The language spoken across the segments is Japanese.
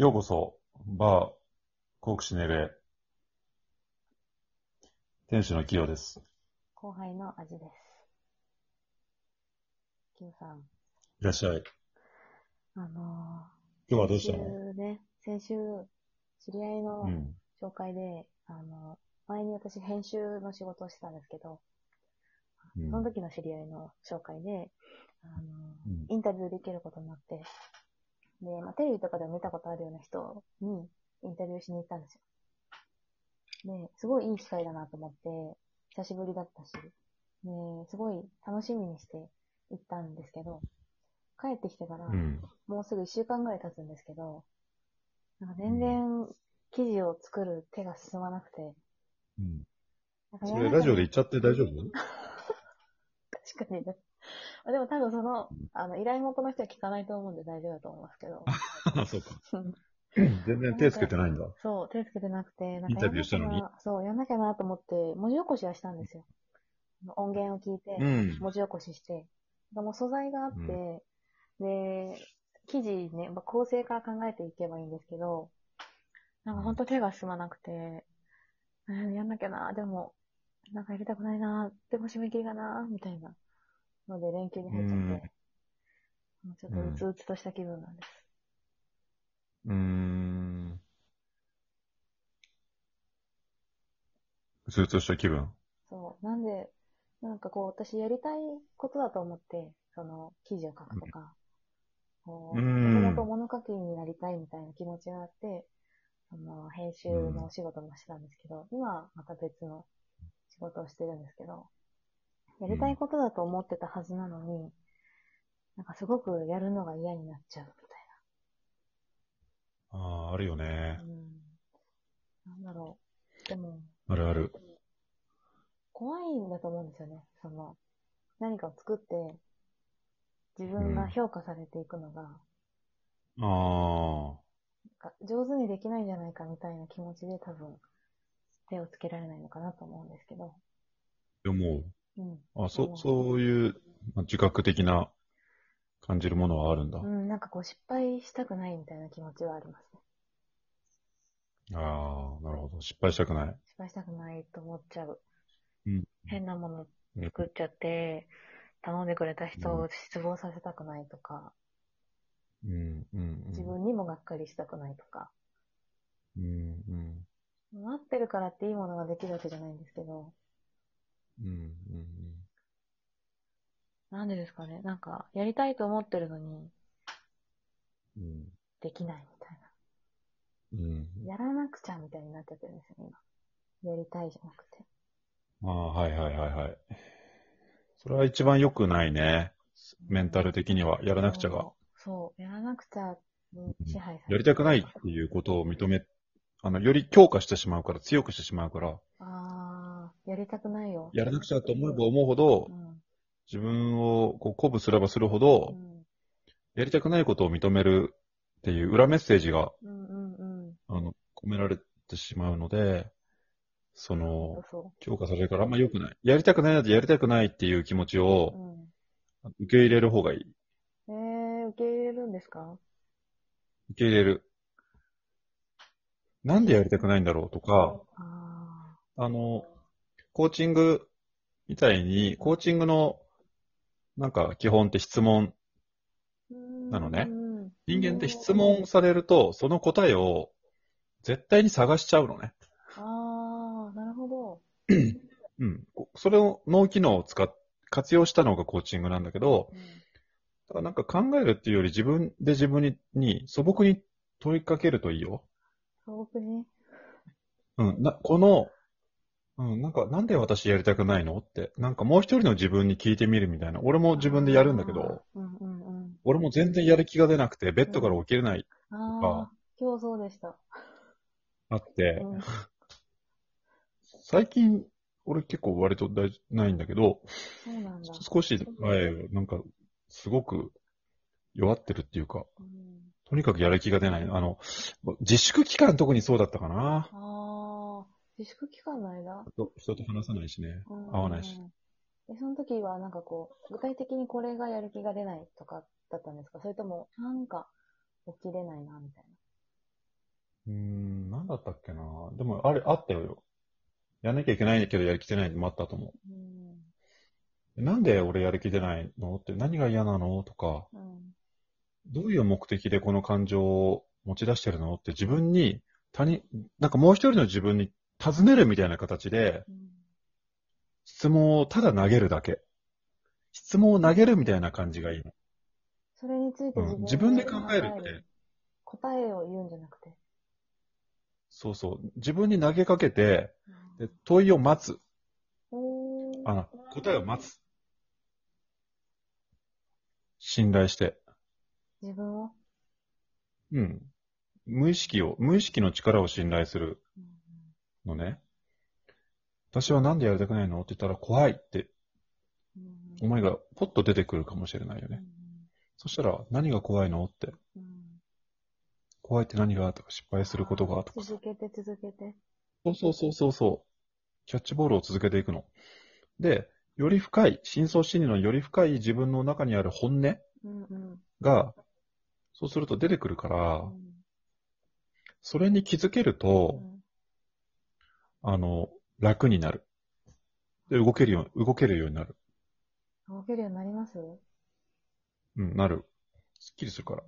ようこそ、バー、コークシネレ。店主のキヨです。後輩の味です。キムさん、いらっしゃい。あの今日はー、どうしたの？先週ね、先週、知り合いのうん。紹介で、あの、前に私編集の仕事をしてたんですけど、うんその時の知り合いの紹介で、あのうんインタビューできることになって、で、まあ、テレビとかでも見たことあるような人にインタビューしに行ったんですよ。で、すごいいい機会だなと思って、久しぶりだったし、で、すごい楽しみにして行ったんですけど、帰ってきてから、うん。もうすぐ1週間ぐらい経つんですけど、なんか全然記事を作る手が進まなくて、うん。なんかそれ、ラジオで言っちゃって大丈夫？確かにね。あでも多分その、あの、依頼元の人は聞かないと思うんで大丈夫だと思いますけど。あ、そうか。全然手つけてないんだ。そう、手つけてなくて、なんインタビューしたのにそう、やんなきゃなと思って、文字起こしはしたんですよ。音源を聞いて、うん。文字起こしして、でもう素材があって、で、記事ね、まあ構成から考えていけばいいんですけど、なんかほんと手が進まなくて、うん、やんなきゃな、でも、なんかやりたくないな、でも締め切りがな、みたいなので連休に入っちゃって、もうちょっとうつうつとした気分なんです。うーん。うつうつした気分。そう。なんで、なんかこう、私やりたいことだと思って、その、記事を書くとか、もんともと物書きになりたいみたいな気持ちがあって、その、編集のお仕事もしてたんですけど、今はまた別の仕事をしてるんですけど、やりたいことだと思ってたはずなのに、なんかすごくやるのが嫌になっちゃうみああ、あるよねたい。な。うん。なんだろう。でも、あるある。怖いんだと思うんですよね。その、何かを作って、自分が評価されていくのが、ああ。なんか上手にできないんじゃないかみたいな気持ちで多分、手をつけられないのかなと思うんですけど。思うん。う。あ、そ、うんそういうまあ自覚的な感じるものはあるんだ。うん、なんかこう失敗したくないみたいな気持ちはありますね。ああ、なるほど。失敗したくない。失敗したくないと思っちゃう。うん。変なもの作っちゃって、頼んでくれた人を失望させたくないとか、うん、うん、うん。自分にもがっかりしたくないとか、うん、うん。待ってるからっていいものができるわけじゃないんですけど、うん、うん。なんでですかねなんか、やりたいと思ってるのに、うん。できないみたいうん。な。やらなくちゃみたいになっちゃってるんですよね、今。やりたいじゃなくて。ああ、はいはいはいはい。それは一番良くないね。メンタル的には、やらなくちゃが。そう。やらなくちゃに支配されやりたくないっていうことを認め、あの、より強化してしまうから、強くしてしまうから、やりたくないよ。やらなくちゃと思えば思うほどう、ん。自分をこう鼓舞すればするほうど、ん。やりたくないことを認めるっていう裏メッセージが、うんうんうん。あの、込められてしまうので、その、そ強化されるからあんま良くない。やりたくないなってやりたくないっていう気持ちう。をうん。受け入れる方がいい。えー、受け入れるんですか？受け入れる。なんでやりたくないんだろうとか、ああの、コーチングみたいに、コーチングのなんか基本って質問。ー。なのねうん人間って質問されると、その答えを絶対に探しちゃうのね。あー、なるほど。うん。それを脳機能を使っ、活用したのがコーチングなんだけど、うんだからなんか考えるっていうより自分で自分にに素朴に問いかけるといいよ。素朴にうん。な、この、うん、なんか、なんで私やりたくないのって、なんかもう一人の自分に聞いてみるみたいな。俺も自分でやるんだけど。うんうんうん。俺も全然やる気が出なくて、ベッドから起きれない、あー、今日そうでした。あって、うん。最近、俺結構割と大事ないんだけど、そうなんだ。少し前、なんか、すごく弱ってるっていうか、うんとにかくやる気が出ない。あの、自粛期間特にそうだったかな。自粛期間の間？人人と話さないしね。うん合わないし。で、その時はなんかこう、具体的にこれがやる気が出ないとかだったんですか？それとも、なんか起きれないな、みたいうーん、なんだったっけな。でも、あれ、あったよ。やんなきゃいけないけど、やる気出ないのもあったと思うん。う。なんで俺やる気出ないの？って、何が嫌なの？とか、うん。どういう目的でこの感情を持ち出してるの？って自分に、他人、なんかもう一人の自分に尋ねるみたいな形で、うん。質問をただ投げるだけ。質問を投げるみたいな感じがいいの。それについてうん、自分で考えるって、答えを言うんじゃなくて。そうそう。自分に投げかけて、うんで問いを待つ。あの、答えを待つ。信頼して。自分を、うん。無意識を、無意識の力を信頼するうんのね。私はなんでやりたくないのって言ったら怖いってうん思いがポッと出てくるかもしれないよね。そしたら何が怖いのって。うん怖いって何がとか失敗することがとかさ。続けて続けて。そうそうそうそうそう。キャッチボールを続けていくの。で、より深い、深層心理のより深い自分の中にある本音うんうんが、そうすると出てくるからう、んそれに気づけると、あの、楽になる。で、動けるよう、動けるようになる。動けるようになります？うん、なる。すっきりするから。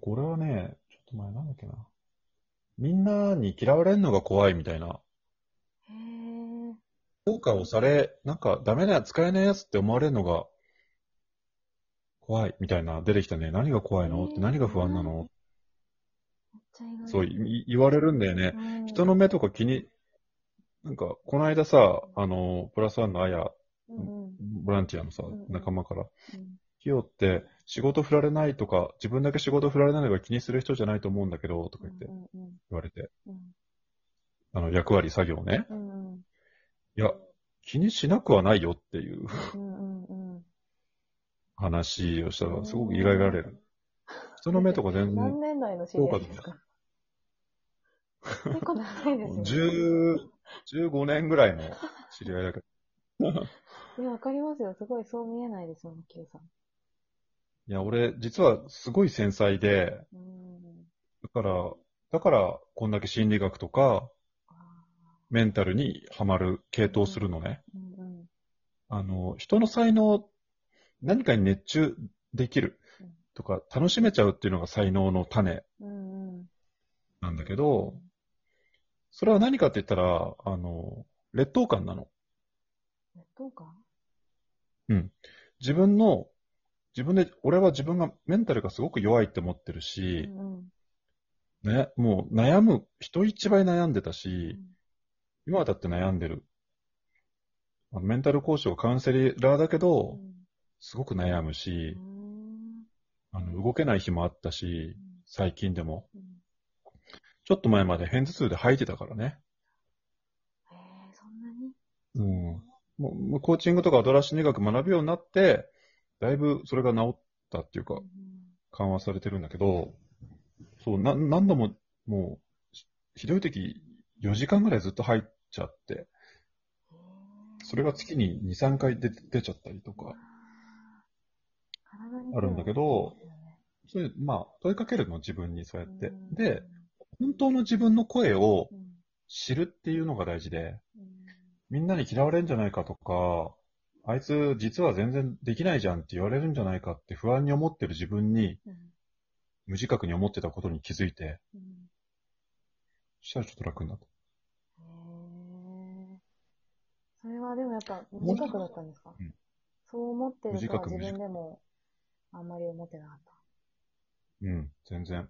これはね、ちょっと前なんだっけな。みんなに嫌われるのが怖いみたいな。へえ。評価をされ、なんかダメな、使えないやつって思われるのが怖いみたいな出てきたね。何が怖いの？って何が不安なの？そうい言われるんだよね。うん。人の目とか気に、なんか、この間さ、あの、プラスワンのあや、ボランティアのさうん、仲間から、うん。ヒヨって仕事振られないとか、自分だけ仕事振られないのが気にする人じゃないと思うんだけど、とか言って言われて、うん。あの、役割、作業ね。いや、気にしなくはないよっていう話をしたら、すごく意外がられる。人の目とか全何然、年来の知り合いですか？結構長いですね。10、15年ぐらいの知り合いだけど。いや、わかりますよ。すごいそう見えないですもん、Q さん。いや、俺、実はすごい繊細で、うん。だから、だから、こんだけ心理学とか、あメンタルにはまる、系統するのね。ーうんうん。あの、人の才能、何かに熱中できるとか、楽しめちゃうっていうのが才能の種うんうん。なんだけど、それは何かって言ったら、あの、劣等感なの。劣等感？自分の、自分で、俺は自分がメンタルがすごく弱いって思ってるうし、んうん。ね、もう悩む、人一倍悩んでたうし、ん今はだって悩んでる。メンタル講師はカウンセラーだけど、すごく悩むしう、んあの、動けない日もあったし、最近でも。うんちょっと前まで片頭痛で吐いてたからね。へえ、そんなに？うん。もうコーチングとかアドラー心理学学ぶようになって、だいぶそれが治ったっていうかう、ん緩和されてるんだけど、そう、な、何度も、もう、ひひどい時、4時間ぐらいずっと入っちゃって、それが月に2、3回出出ちゃったりとか、あるんだけどそれ、まあ、問いかけるの、自分にそうやって。で、、本当の自分の声をうん。知るっていうのが大事で、うん。みんなに嫌われるんじゃないかとか、あいつ実は全然できないじゃんって言われるんじゃないかって不安に思ってる自分に、うん。無自覚に思ってたことに気づいて、うん。そしたらちょっと楽になった。へえ。それはでもやっぱ無自覚だったんですか？うん。そう思ってるとは自分でもあんまり思ってなかった。うん、全然。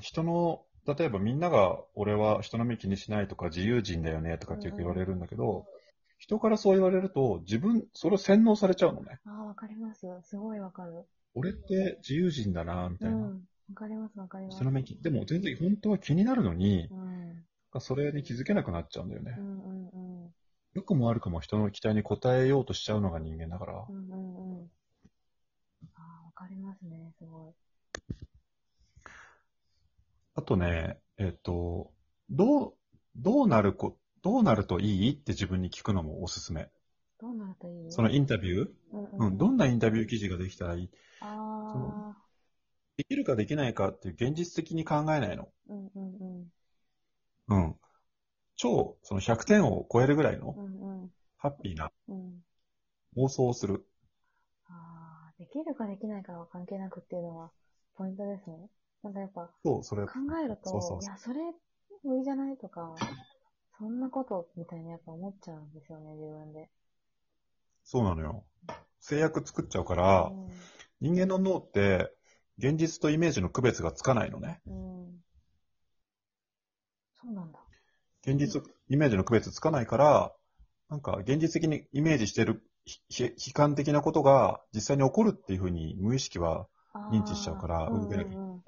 人の、例えばみんなが、俺は人の目気にしないとか自由人だよねとかってよく言われるんだけど、人からそう言われると、自分、それを洗脳されちゃうのね。ああ、わかります。すごいわかる。俺って自由人だな、みたいな。うん。わかります、わかります。人の目気、でも全然本当は気になるのに、うん。それに気づけなくなっちゃうんだよねう。んうんうん。よくも悪くも人の期待に応えようとしちゃうのが人間だからう。んうんうん。ああ、わかりますね、すごい。あとね、えっと、どう、どうなるこ、どうなるといいって自分に聞くのもおすすめ。どうなるといい？そのインタビュー？うんうん、どんなインタビュー記事ができたらいい？あできるかできないかっていう現実的に考えないの。うんうんうん。うん。超、その100点を超えるぐらいのうんうん。ハッピーなうん。妄想をする。ああ、できるかできないかは関係なくっていうのはポイントですね。なんかやっぱそう、それ。考えると、そうそうそういや、それ無理じゃないとか、そんなことみたいなやっぱ思っちゃうんですよね、自分で。そうなのよ。制約作っちゃうから、人間の脳って、現実とイメージの区別がつかないのね。うん。うん。そうなんだ。現実、イメージの区別つかないから、なんか現実的にイメージしてる悲観的なことが実際に起こるっていうふうに無意識は認知しちゃうからうん動けなきゃうんうん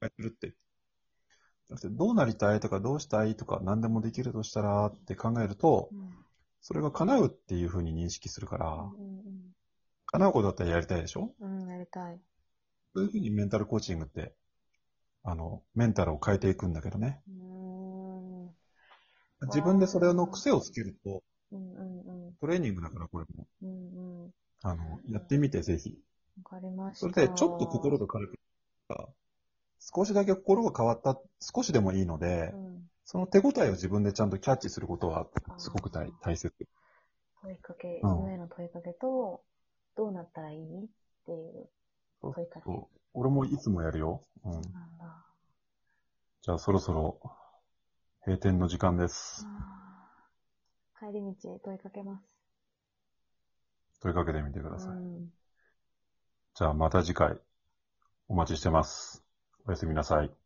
やるって。てどうなりたいとかどうしたいとか何でもできるとしたらって考えると、それが叶うっていうふうに認識するから、うん叶うことだったらやりたいでしょ？うんうん。うん、やりたい。そういうふうにメンタルコーチングって、あの、メンタルを変えていくんだけどね。自分でそれの癖をつけると、うんうん。トレーニングだからこれも、うんうん。あの、やってみてぜひ。わかりました。それでちょっと心が軽くなった、少しだけ心が変わった、少しでもいいので、うん。その手応えを自分でちゃんとキャッチすることはすごく大大切。問いかけ、うん自分への問いかけと、どうなったらいいっていう問いかけ。俺もいつもやるよ。うん。なんだ。じゃあそろそろ閉店の時間です。帰り道へ問いかけます。問いかけてみてください。うん。じゃあまた次回お待ちしてます。おやすみなさい。